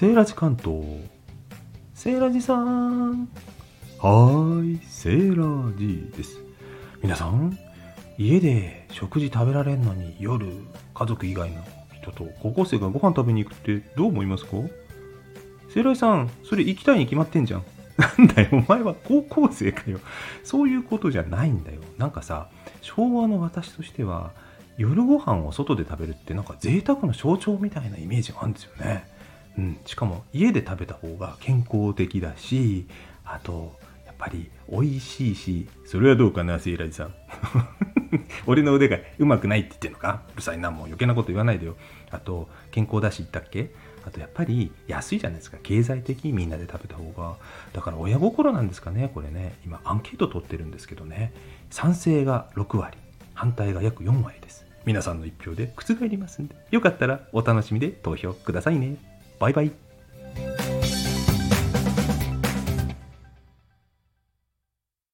セーラジ関東。セーラジさん。はーいセーラジです。皆さん家で食事食べられんのに夜家族以外の人と高校生がご飯食べに行くってどう思いますか？セーラジさんそれ行きたいに決まってんじゃん。なんだよお前は高校生かよ。そういうことじゃないんだよ。なんかさ昭和の私としては夜ご飯を外で食べるってなんか贅沢の象徴みたいなイメージがあるんですよね。うん、しかも家で食べた方が健康的だしあとやっぱり美味しいしそれはどうかなセイラジさん。俺の腕がうまくないって言ってんのか？うるさいなもう余計なこと言わないでよ。あと健康だし言ったっけ？あとやっぱり安いじゃないですか。経済的みんなで食べた方が。だから親心なんですかねこれね。今アンケート取ってるんですけどね。賛成が6割。反対が約4割です。皆さんの一票で覆りますんで。よかったらお楽しみで投票くださいね。バイバイ。